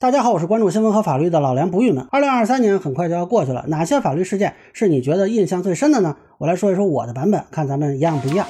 大家好，我是关注新闻和法律的老梁不郁闷。二零二三年很快就要过去了，哪些法律事件是你觉得印象最深的呢？我来说一说我的版本，看咱们一样不一样。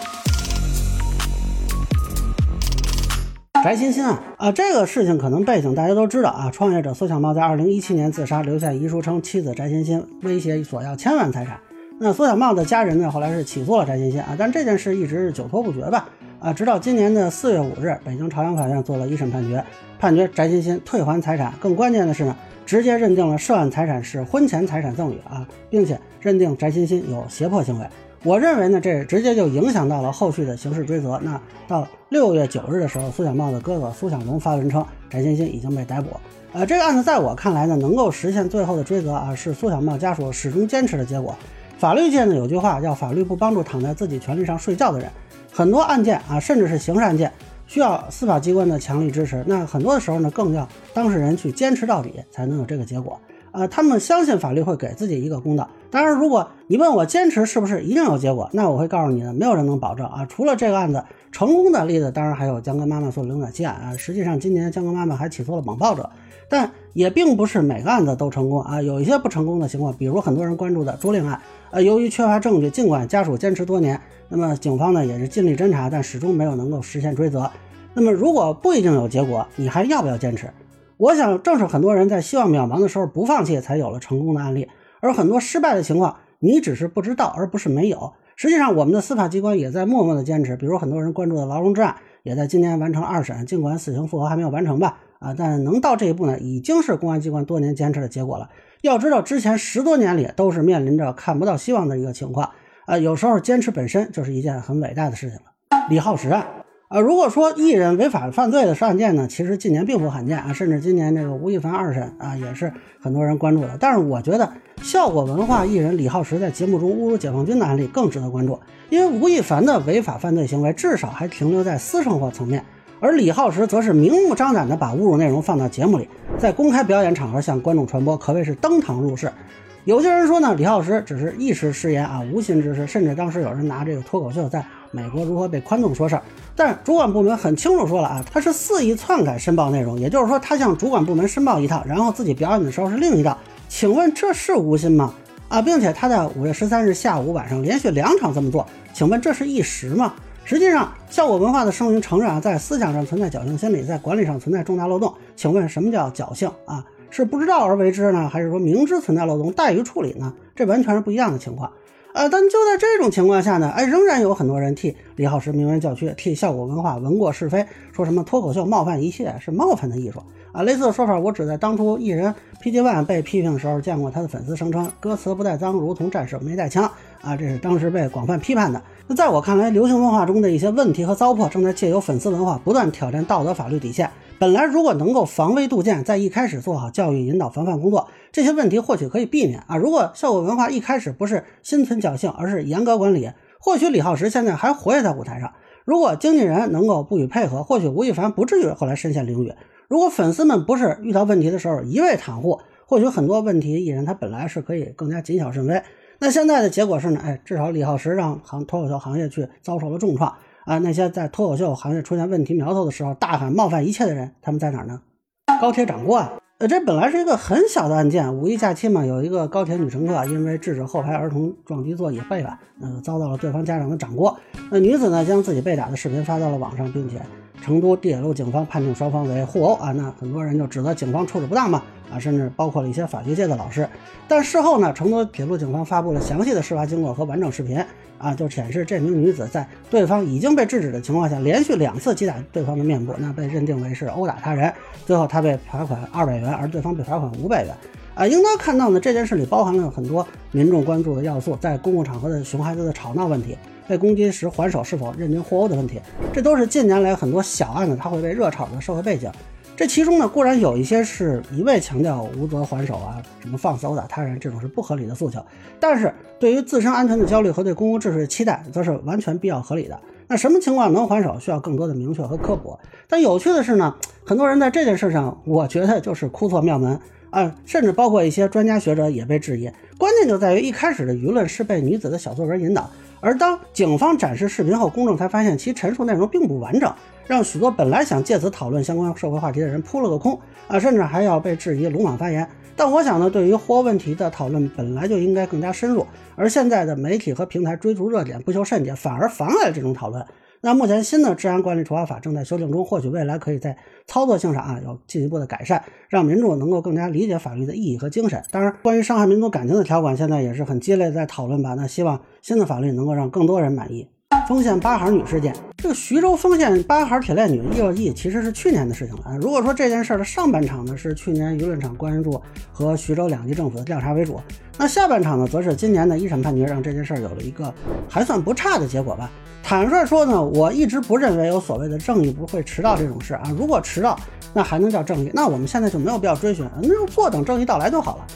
翟欣欣啊啊，这个事情可能背景大家都知道啊。创业者苏小茂在二零一七年自杀，留下遗书称妻子翟欣欣威胁索要千万财产。那苏小茂的家人呢，后来是起诉了翟欣欣啊，但这件事一直是久拖不决吧。啊，直到今年的四月五日，北京朝阳法院做了一审判决，判决翟欣欣退还财产。更关键的是呢，直接认定了涉案财产是婚前财产赠与啊，并且认定翟欣欣有胁迫行为。我认为呢，这直接就影响到了后续的刑事追责。那到六月九日的时候，苏小茂的哥哥苏小龙发文称，翟欣欣已经被逮捕。呃，这个案子在我看来呢，能够实现最后的追责啊，是苏小茂家属始终坚持的结果。法律界呢有句话叫“法律不帮助躺在自己权利上睡觉的人”。很多案件啊，甚至是刑事案件，需要司法机关的强力支持。那很多的时候呢，更要当事人去坚持到底，才能有这个结果。啊，他们相信法律会给自己一个公道。当然，如果你问我坚持是不是一定有结果，那我会告诉你的，没有人能保证啊。除了这个案子成功的例子，当然还有江歌妈妈诉凌短期案啊。实际上，今年江歌妈妈还起诉了网暴者，但也并不是每个案子都成功啊。有一些不成功的情况，比如很多人关注的朱令案，呃，由于缺乏证据，尽管家属坚持多年。那么警方呢也是尽力侦查，但始终没有能够实现追责。那么如果不一定有结果，你还要不要坚持？我想正是很多人在希望渺茫的时候不放弃，才有了成功的案例。而很多失败的情况，你只是不知道，而不是没有。实际上，我们的司法机关也在默默的坚持。比如很多人关注的劳荣枝案，也在今年完成二审。尽管死刑复核还没有完成吧，啊，但能到这一步呢，已经是公安机关多年坚持的结果了。要知道，之前十多年里都是面临着看不到希望的一个情况。啊，有时候坚持本身就是一件很伟大的事情了。李浩石案，啊，如果说艺人违法犯罪的案件呢，其实近年并不罕见啊，甚至今年这个吴亦凡二审啊，也是很多人关注的。但是我觉得效果文化艺人李浩石在节目中侮辱解放军的案例更值得关注，因为吴亦凡的违法犯罪行为至少还停留在私生活层面，而李浩石则是明目张胆的把侮辱内容放到节目里，在公开表演场合向观众传播，可谓是登堂入室。有些人说呢，李浩石只是一时失言啊，无心之失，甚至当时有人拿这个脱口秀在美国如何被宽纵说事儿。但主管部门很清楚说了啊，他是肆意篡改申报内容，也就是说，他向主管部门申报一套，然后自己表演的时候是另一套。请问这是无心吗？啊，并且他在五月十三日下午、晚上连续两场这么做，请问这是一时吗？实际上，效果文化的声明承认啊，在思想上存在侥幸心理，在管理上存在重大漏洞。请问什么叫侥幸啊？是不知道而为之呢，还是说明知存在漏洞怠于处理呢？这完全是不一样的情况。呃，但就在这种情况下呢，哎，仍然有很多人替李浩石鸣冤叫屈，替效果文化闻过是非，说什么脱口秀冒犯一切是冒犯的艺术啊。类似的说法，我只在当初艺人 PG One 被批评的时候见过。他的粉丝声称歌词不带脏，如同战士没带枪啊，这是当时被广泛批判的。那在我看来，流行文化中的一些问题和糟粕，正在借由粉丝文化不断挑战道德法律底线。本来如果能够防微杜渐，在一开始做好教育引导防范工作，这些问题或许可以避免啊。如果效果文化一开始不是心存侥幸，而是严格管理，或许李浩石现在还活跃在舞台上。如果经纪人能够不予配合，或许吴亦凡不至于后来身陷囹圄。如果粉丝们不是遇到问题的时候一味袒护，或许很多问题艺人他本来是可以更加谨小慎微。那现在的结果是呢？哎，至少李浩石让行脱口秀行业去遭受了重创。啊，那些在脱口秀行业出现问题苗头的时候大喊冒犯一切的人，他们在哪儿呢？高铁掌掴，呃，这本来是一个很小的案件，五一假期嘛，有一个高铁女乘客因为制止后排儿童撞击座椅背板，呃，遭到了对方家长的掌掴。那女子呢，将自己被打的视频发到了网上，并且成都铁路警方判定双方为互殴啊。那很多人就指责警方处置不当嘛，啊，甚至包括了一些法学界的老师。但事后呢，成都铁路警方发布了详细的事发经过和完整视频。啊，就显示这名女子在对方已经被制止的情况下，连续两次击打对方的面部，那被认定为是殴打他人。最后她被罚款二百元，而对方被罚款五百元。啊，应当看到呢，这件事里包含了很多民众关注的要素，在公共场合的熊孩子的吵闹问题，被攻击时还手是否认定互殴的问题，这都是近年来很多小案子它会被热炒的社会背景。这其中呢，固然有一些是一味强调无责还手啊，什么放肆殴打他人这种是不合理的诉求，但是对于自身安全的焦虑和对公共秩序的期待，则是完全必要合理的。那什么情况能还手，需要更多的明确和科普。但有趣的是呢，很多人在这件事上，我觉得就是哭错庙门啊，甚至包括一些专家学者也被质疑。关键就在于一开始的舆论是被女子的小作文引导，而当警方展示视频后，公众才发现其陈述内容并不完整。让许多本来想借此讨论相关社会话题的人扑了个空啊，甚至还要被质疑鲁莽发言。但我想呢，对于或问题的讨论本来就应该更加深入，而现在的媒体和平台追逐热点不求甚解，反而妨碍了这种讨论。那目前新的治安管理处罚法正在修订中，或许未来可以在操作性上啊有进一步的改善，让民众能够更加理解法律的意义和精神。当然，关于伤害民族感情的条款，现在也是很激烈在讨论吧。那希望新的法律能够让更多人满意。丰县八孩女事件，这个徐州丰县八孩铁链女叶意其实是去年的事情了。如果说这件事的上半场呢是去年舆论场关注和徐州两级政府的调查为主，那下半场呢则是今年的一审判决让这件事有了一个还算不差的结果吧。坦率说呢，我一直不认为有所谓的正义不会迟到这种事啊。如果迟到，那还能叫正义？那我们现在就没有必要追寻，那就坐等正义到来就好了。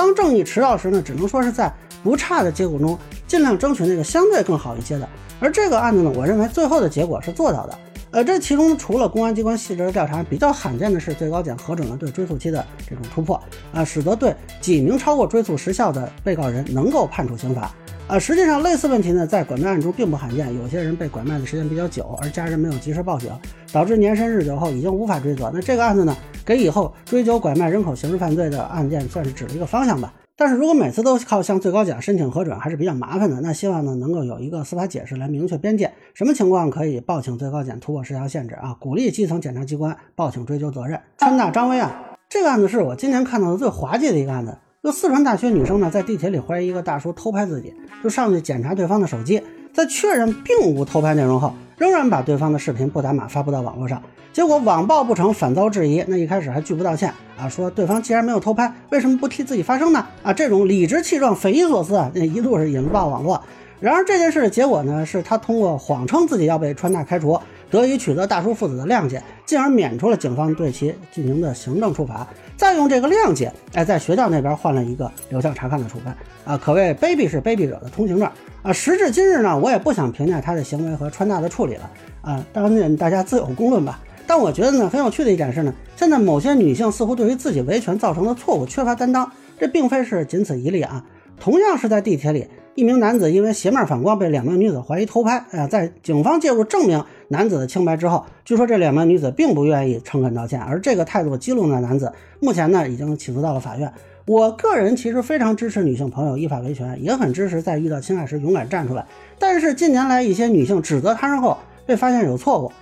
当正义迟到时呢，只能说是在不差的结果中尽量争取那个相对更好一些的。而这个案子呢，我认为最后的结果是做到的。呃，这其中除了公安机关细致的调查，比较罕见的是最高检核准了对追诉期的这种突破啊，使得对几名超过追诉时效的被告人能够判处刑罚。啊，实际上类似问题呢，在拐卖案中并不罕见。有些人被拐卖的时间比较久，而家人没有及时报警，导致年深日久后已经无法追责。那这个案子呢，给以后追究拐卖人口刑事犯罪的案件算是指了一个方向吧。但是如果每次都靠向最高检申请核准，还是比较麻烦的。那希望呢，能够有一个司法解释来明确边界，什么情况可以报请最高检突破十条限制啊？鼓励基层检察机关报请追究责任。川大张威案，这个案子是我今年看到的最滑稽的一个案子。就四川大学女生呢，在地铁里怀疑一个大叔偷拍自己，就上去检查对方的手机，在确认并无偷拍内容后，仍然把对方的视频不打码发布到网络上。结果网暴不成，反遭质疑。那一开始还拒不道歉啊，说对方既然没有偷拍，为什么不替自己发声呢？啊，这种理直气壮、匪夷所思啊，那一度是引爆网络。然而这件事的结果呢，是他通过谎称自己要被川大开除。得以取得大叔父子的谅解，进而免除了警方对其进行的行政处罚，再用这个谅解，哎，在学校那边换了一个留校察看的处分，啊，可谓卑鄙是卑鄙者的通行证啊！时至今日呢，我也不想评价他的行为和川大的处理了啊，当然大家自有公论吧。但我觉得呢，很有趣的一点是呢，现在某些女性似乎对于自己维权造成的错误缺乏担当，这并非是仅此一例啊，同样是在地铁里。一名男子因为鞋面反光被两名女子怀疑偷拍，啊，在警方介入证明男子的清白之后，据说这两名女子并不愿意诚恳道歉，而这个态度激怒了男子，目前呢已经起诉到了法院。我个人其实非常支持女性朋友依法维权，也很支持在遇到侵害时勇敢站出来。但是近年来一些女性指责他人后被发现有错误。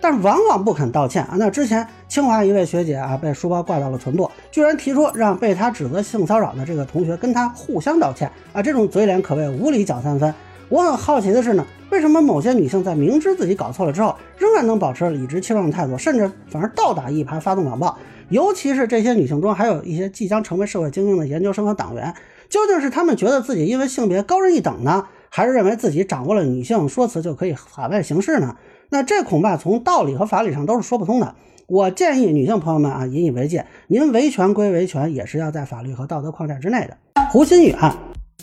但是往往不肯道歉啊！那之前清华一位学姐啊，被书包挂到了臀部，居然提出让被他指责性骚扰的这个同学跟他互相道歉啊！这种嘴脸可谓无理搅三分。我很好奇的是呢，为什么某些女性在明知自己搞错了之后，仍然能保持理直气壮的态度，甚至反而倒打一耙，发动网暴？尤其是这些女性中，还有一些即将成为社会精英的研究生和党员，究竟是她们觉得自己因为性别高人一等呢，还是认为自己掌握了女性说辞就可以法外行事呢？那这恐怕从道理和法理上都是说不通的。我建议女性朋友们啊，引以为戒。您维权归维权，也是要在法律和道德框架之内的。胡鑫宇案。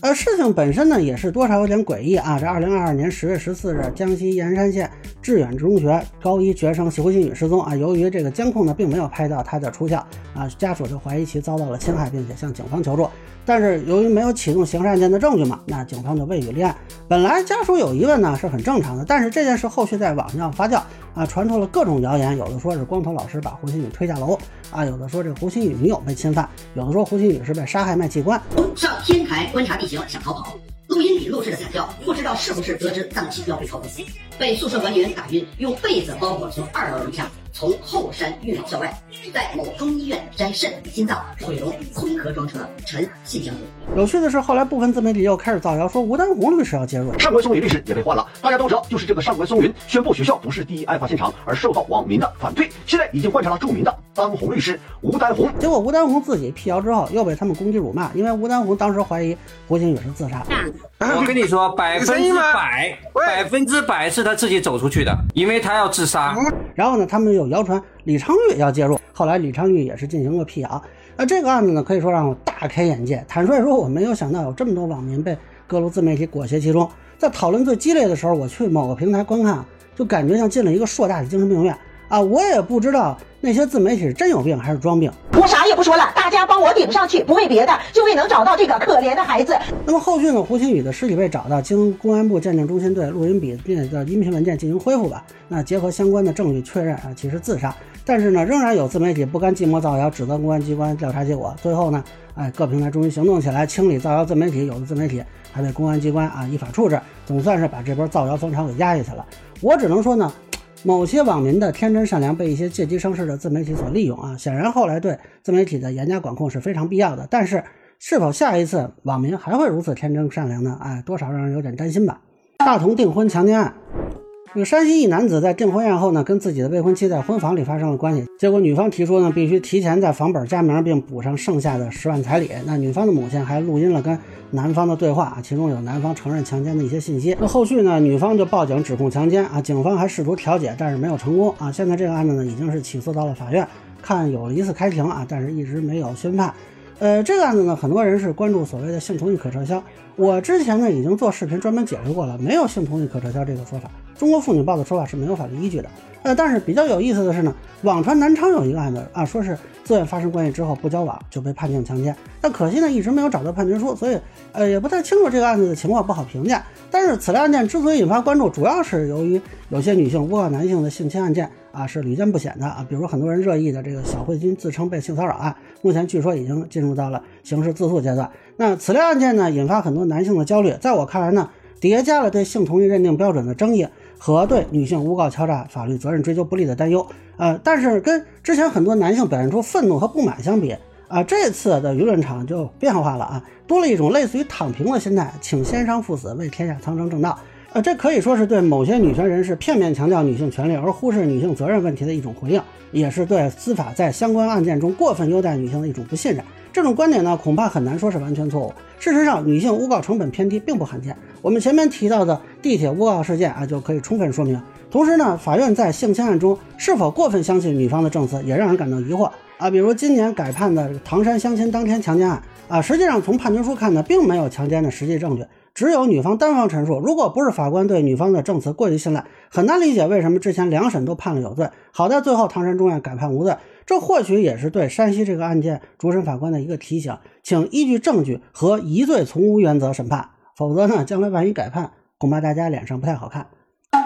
呃，事情本身呢也是多少有点诡异啊。这二零二二年十月十四日，江西盐山县致远中学高一学生胡鑫宇失踪啊。由于这个监控呢并没有拍到他的出校啊，家属就怀疑其遭到了侵害，并且向警方求助。但是由于没有启动刑事案件的证据嘛，那警方就未予立案。本来家属有疑问呢是很正常的，但是这件事后续在网上发酵啊，传出了各种谣言，有的说是光头老师把胡鑫宇推下楼啊，有的说这胡鑫宇女友被侵犯，有的说胡鑫宇是被杀害卖器官。上天台观察地形想逃跑，录音笔录制的惨叫，不知道是不是得知脏器要被操纵。被宿舍管理员打晕，用被子包裹从二楼楼下。从后山运往校外，在某中医院摘肾、心脏、毁容，空壳装车，陈信箱子。有趣的是，后来部分自媒体又开始造谣，说吴丹红律师要介入，上官松云律师也被换了。大家都知道，就是这个上官松云宣布学校不是第一案发现场，而受到网民的反对，现在已经换成了著名的当红律师吴丹红。结果吴丹红自己辟谣之后，又被他们攻击辱骂，因为吴丹红当时怀疑胡鑫宇是自杀。我跟你说，百分之百，百分之百是他自己走出去的，因为他要自杀。然后呢，他们又谣传李昌钰要介入，后来李昌钰也是进行了辟谣。那这个案子呢，可以说让我大开眼界。坦率说，我没有想到有这么多网民被各路自媒体裹挟其中。在讨论最激烈的时候，我去某个平台观看，就感觉像进了一个硕大的精神病院啊，我也不知道那些自媒体是真有病还是装病。我啥也不说了，大家帮我顶上去，不为别的，就为能找到这个可怜的孩子。那么后续呢？胡鑫宇的尸体被找到，经公安部鉴定中心对录音笔那个音频文件进行恢复吧。那结合相关的证据确认啊，其实自杀。但是呢，仍然有自媒体不甘寂寞造谣，指责公安机关调查结果。最后呢，哎，各平台终于行动起来，清理造谣自媒体。有的自媒体还被公安机关啊依法处置，总算是把这波造谣风潮给压下去了。我只能说呢。某些网民的天真善良被一些借机生事的自媒体所利用啊，显然后来对自媒体的严加管控是非常必要的。但是，是否下一次网民还会如此天真善良呢？哎，多少让人有点担心吧。大同订婚强奸案。这个山西一男子在订婚宴后呢，跟自己的未婚妻在婚房里发生了关系，结果女方提出呢，必须提前在房本加名，并补上剩下的十万彩礼。那女方的母亲还录音了跟男方的对话，其中有男方承认强奸的一些信息。那后续呢，女方就报警指控强奸啊，警方还试图调解，但是没有成功啊。现在这个案子呢，已经是起诉到了法院，看有一次开庭啊，但是一直没有宣判。呃，这个案子呢，很多人是关注所谓的性同意可撤销。我之前呢已经做视频专门解释过了，没有性同意可撤销这个说法。中国妇女报的说法是没有法律依据的。呃，但是比较有意思的是呢，网传南昌有一个案子啊，说是自愿发生关系之后不交往就被判定强奸。但可惜呢，一直没有找到判决书，所以呃也不太清楚这个案子的情况，不好评价。但是此类案件之所以引发关注，主要是由于有些女性诬告男性的性侵案件。啊，是屡见不鲜的啊！比如很多人热议的这个小慧君自称被性骚扰案，目前据说已经进入到了刑事自诉阶段。那此类案件呢，引发很多男性的焦虑。在我看来呢，叠加了对性同意认定标准的争议和对女性诬告敲诈法律责任追究不利的担忧。呃，但是跟之前很多男性表现出愤怒和不满相比啊，这次的舆论场就变化了啊，多了一种类似于躺平的心态，请先生赴死，为天下苍生正道。呃，这可以说是对某些女权人士片面强调女性权利而忽视女性责任问题的一种回应，也是对司法在相关案件中过分优待女性的一种不信任。这种观点呢，恐怕很难说是完全错误。事实上，女性诬告成本偏低并不罕见。我们前面提到的地铁诬告事件啊，就可以充分说明。同时呢，法院在性侵案中是否过分相信女方的证词，也让人感到疑惑啊。比如今年改判的唐山相亲当天强奸案啊，实际上从判决书看呢，并没有强奸的实际证据。只有女方单方陈述，如果不是法官对女方的证词过于信赖，很难理解为什么之前两审都判了有罪，好在最后唐山中院改判无罪。这或许也是对山西这个案件主审法官的一个提醒，请依据证据和疑罪从无原则审判，否则呢，将来万一改判，恐怕大家脸上不太好看。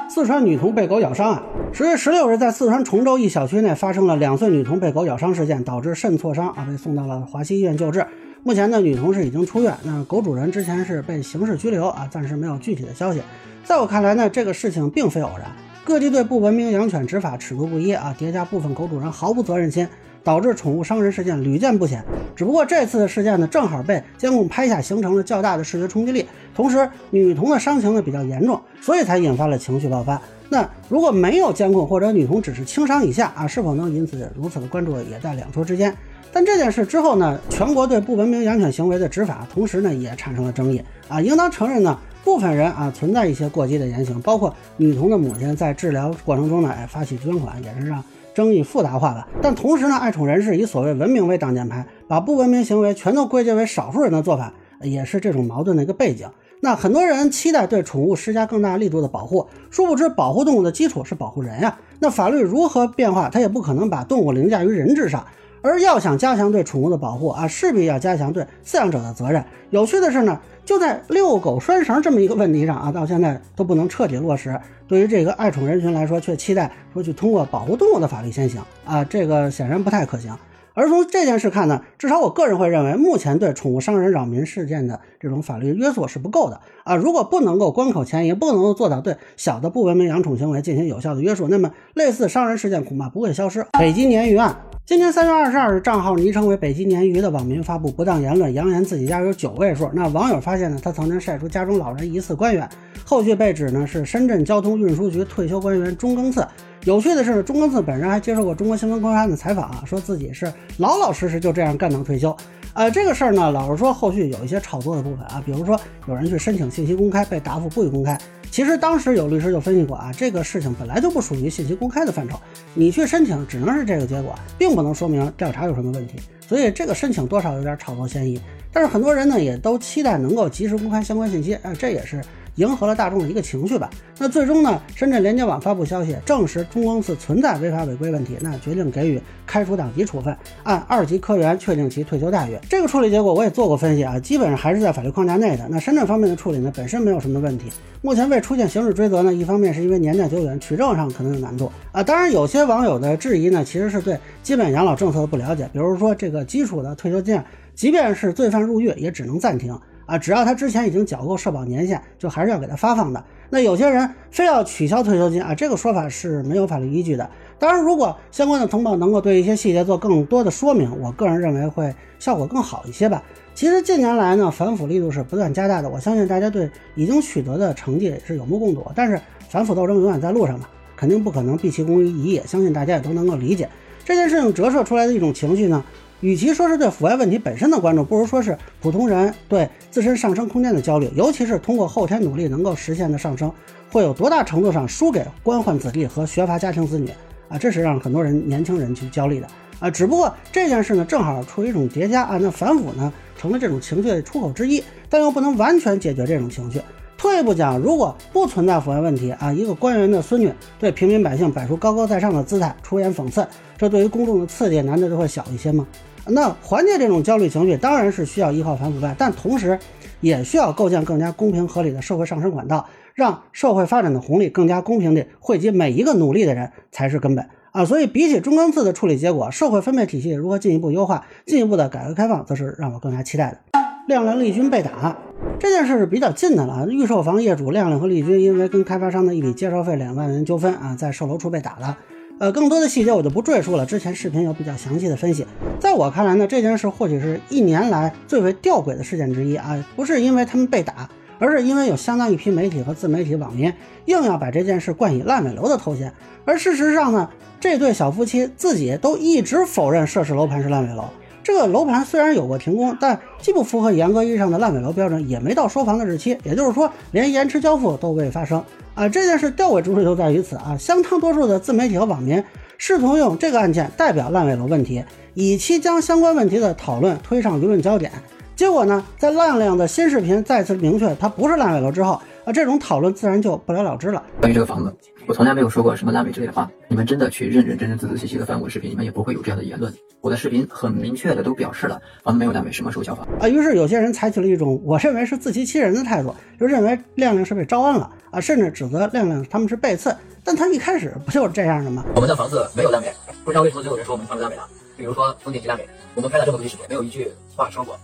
四川女童被狗咬伤啊，十月十六日，在四川崇州一小区内发生了两岁女童被狗咬伤事件，导致肾挫伤啊，被送到了华西医院救治。目前呢，女同事已经出院。那狗主人之前是被刑事拘留啊，暂时没有具体的消息。在我看来呢，这个事情并非偶然，各地对不文明养犬执法尺度不一啊，叠加部分狗主人毫无责任心，导致宠物伤人事件屡见不鲜。只不过这次的事件呢，正好被监控拍下，形成了较大的视觉冲击力。同时，女童的伤情呢比较严重，所以才引发了情绪爆发。那如果没有监控，或者女童只是轻伤以下啊，是否能引起如此的关注，也在两说之间。但这件事之后呢，全国对不文明养犬行为的执法，同时呢也产生了争议啊。应当承认呢，部分人啊存在一些过激的言行，包括女童的母亲在治疗过程中呢，哎发起捐款，也是让争议复杂化了。但同时呢，爱宠人士以所谓文明为挡箭牌，把不文明行为全都归结为少数人的做法，也是这种矛盾的一个背景。那很多人期待对宠物施加更大力度的保护，殊不知保护动物的基础是保护人呀。那法律如何变化，它也不可能把动物凌驾于人之上。而要想加强对宠物的保护啊，势必要加强对饲养者的责任。有趣的是呢，就在遛狗拴绳这么一个问题上啊，到现在都不能彻底落实。对于这个爱宠人群来说，却期待说去通过保护动物的法律先行啊，这个显然不太可行。而从这件事看呢，至少我个人会认为，目前对宠物伤人扰民事件的这种法律约束是不够的啊。如果不能够关口前移，不能够做到对小的不文明养宠行为进行有效的约束，那么类似伤人事件恐怕不会消失。北京鲶鱼案。今年三月二十二日，账号昵称为“北极鲶鱼”的网民发布不当言论，扬言自己家有九位数。那网友发现呢，他曾经晒出家中老人疑似官员，后续被指呢是深圳交通运输局退休官员钟庚次。有趣的是，钟庚次本人还接受过中国新闻周刊的采访啊，说自己是老老实实就这样干到退休。呃，这个事儿呢，老实说，后续有一些炒作的部分啊，比如说有人去申请信息公开，被答复不予公开。其实当时有律师就分析过啊，这个事情本来就不属于信息公开的范畴，你去申请只能是这个结果，并不能说明调查有什么问题，所以这个申请多少有点炒作嫌疑。但是很多人呢也都期待能够及时公开相关信息，啊，这也是迎合了大众的一个情绪吧。那最终呢，深圳连接网发布消息，证实中公司存在违法违规问题，那决定给予开除党籍处分，按二级科员确定其退休待遇。这个处理结果我也做过分析啊，基本上还是在法律框架内的。那深圳方面的处理呢，本身没有什么问题。目前未出现刑事追责呢，一方面是因为年代久远，取证上可能有难度啊。当然，有些网友的质疑呢，其实是对基本养老政策的不了解。比如说这个基础的退休金，即便是罪犯入狱，也只能暂停啊，只要他之前已经缴够社保年限，就还是要给他发放的。那有些人非要取消退休金啊，这个说法是没有法律依据的。当然，如果相关的通报能够对一些细节做更多的说明，我个人认为会效果更好一些吧。其实近年来呢，反腐力度是不断加大的。我相信大家对已经取得的成绩是有目共睹。但是反腐斗争永远在路上嘛，肯定不可能毕其功于一役。相信大家也都能够理解这件事情折射出来的一种情绪呢。与其说是对腐败问题本身的关注，不如说是普通人对自身上升空间的焦虑。尤其是通过后天努力能够实现的上升，会有多大程度上输给官宦子弟和学阀家庭子女啊？这是让很多人年轻人去焦虑的啊。只不过这件事呢，正好处于一种叠加啊。那反腐呢？成了这种情绪的出口之一，但又不能完全解决这种情绪。退一步讲，如果不存在腐败问题啊，一个官员的孙女对平民百姓摆出高高在上的姿态，出言讽刺，这对于公众的刺激难道就会小一些吗？那缓解这种焦虑情绪，当然是需要依靠反腐败，但同时也需要构建更加公平合理的社会上升管道，让社会发展的红利更加公平地惠及每一个努力的人，才是根本。啊，所以比起中钢次的处理结果，社会分配体系如何进一步优化、进一步的改革开放，则是让我更加期待的。亮亮丽君被打这件事是比较近的了，预售房业主亮亮和丽君因为跟开发商的一笔介绍费两万元纠纷啊，在售楼处被打了。呃，更多的细节我就不赘述了，之前视频有比较详细的分析。在我看来呢，这件事或许是一年来最为吊诡的事件之一啊，不是因为他们被打。而是因为有相当一批媒体和自媒体网民硬要把这件事冠以烂尾楼的头衔，而事实上呢，这对小夫妻自己都一直否认涉事楼盘是烂尾楼。这个楼盘虽然有过停工，但既不符合严格意义上的烂尾楼标准，也没到收房的日期，也就是说，连延迟交付都未发生啊！这件事吊诡之处就在于此啊！相当多数的自媒体和网民试图用这个案件代表烂尾楼问题，以期将相关问题的讨论推上舆论焦点。结果呢，在亮亮的新视频再次明确它不是烂尾楼之后，啊，这种讨论自然就不了了之了。关于这个房子，我从来没有说过什么烂尾之类的话。你们真的去认认真真、仔仔细细的翻我的视频，你们也不会有这样的言论。我的视频很明确的都表示了，房子没有烂尾，什么时候交房？啊，于是有些人采取了一种我认为是自欺欺人的态度，就认为亮亮是被招安了啊，甚至指责亮亮他们是背刺。但他一开始不就是这样的吗？我们的房子没有烂尾，不知道为什么就有人说我们房子烂尾了。比如说风景级烂尾，我们拍了这么多视频，没有一句话说过。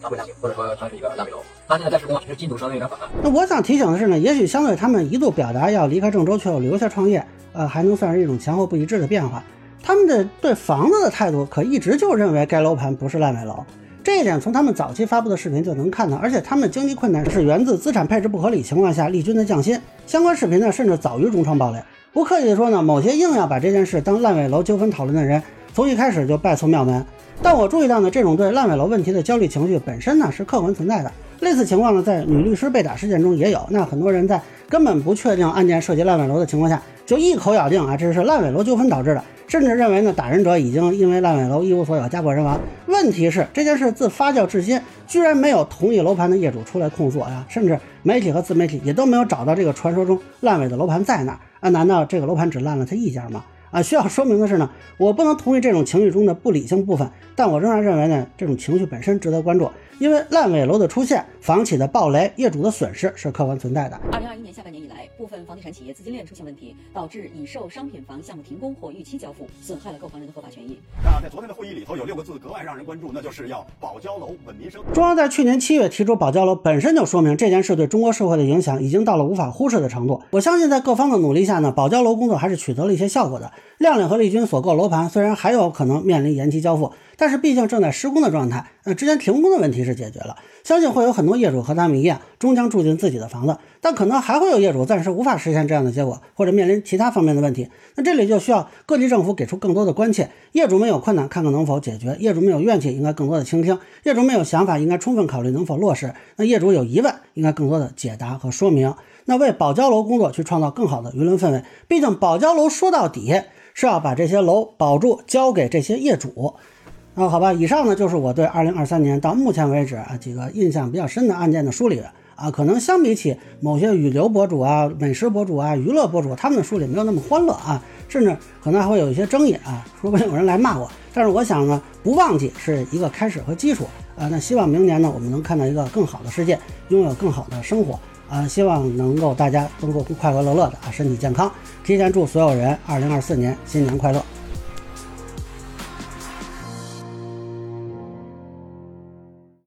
它会烂尾，或者说它是一个烂尾楼。它现在在施工，只是进度稍微有点缓慢。那我想提醒的是呢，也许相对他们一度表达要离开郑州却又留下创业，呃，还能算是一种前后不一致的变化。他们的对房子的态度可一直就认为该楼盘不是烂尾楼，这一点从他们早期发布的视频就能看到。而且他们经济困难是源自资产配置不合理情况下利军的降薪。相关视频呢，甚至早于中创爆雷。不客气的说呢，某些硬要把这件事当烂尾楼纠纷讨论的人，从一开始就拜错庙门。但我注意到呢，这种对烂尾楼问题的焦虑情绪本身呢是客观存在的。类似情况呢，在女律师被打事件中也有。那很多人在根本不确定案件涉及烂尾楼的情况下，就一口咬定啊这是烂尾楼纠纷导致的，甚至认为呢打人者已经因为烂尾楼一无所有，家破人亡。问题是这件事自发酵至今，居然没有同意楼盘的业主出来控诉呀，甚至媒体和自媒体也都没有找到这个传说中烂尾的楼盘在哪儿啊？难道这个楼盘只烂了他一家吗？啊，需要说明的是呢，我不能同意这种情绪中的不理性部分，但我仍然认为呢，这种情绪本身值得关注。因为烂尾楼的出现，房企的暴雷，业主的损失是客观存在的。二零二一年下半年以来，部分房地产企业资金链出现问题，导致已售商品房项目停工或逾期交付，损害了购房人的合法权益。那，在昨天的会议里头，有六个字格外让人关注，那就是要保交楼稳民生。中央在去年七月提出保交楼，本身就说明这件事对中国社会的影响已经到了无法忽视的程度。我相信在各方的努力下呢，保交楼工作还是取得了一些效果的。亮亮和丽君所购楼盘虽然还有可能面临延期交付。但是毕竟正在施工的状态，那之前停工的问题是解决了，相信会有很多业主和他们一样，终将住进自己的房子。但可能还会有业主暂时无法实现这样的结果，或者面临其他方面的问题。那这里就需要各地政府给出更多的关切。业主们有困难，看看能否解决；业主们有怨气，应该更多的倾听；业主们有想法，应该充分考虑能否落实。那业主有疑问，应该更多的解答和说明。那为保交楼工作去创造更好的舆论氛围。毕竟保交楼说到底是要把这些楼保住，交给这些业主。那好吧，以上呢就是我对二零二三年到目前为止啊几个印象比较深的案件的梳理啊，可能相比起某些旅游博主啊、美食博主啊、娱乐博主，他们的梳理没有那么欢乐啊，甚至可能还会有一些争议啊，说不定有人来骂我。但是我想呢，不忘记是一个开始和基础啊。那希望明年呢，我们能看到一个更好的世界，拥有更好的生活啊。希望能够大家都能够快快乐乐的啊，身体健康。提前祝所有人二零二四年新年快乐。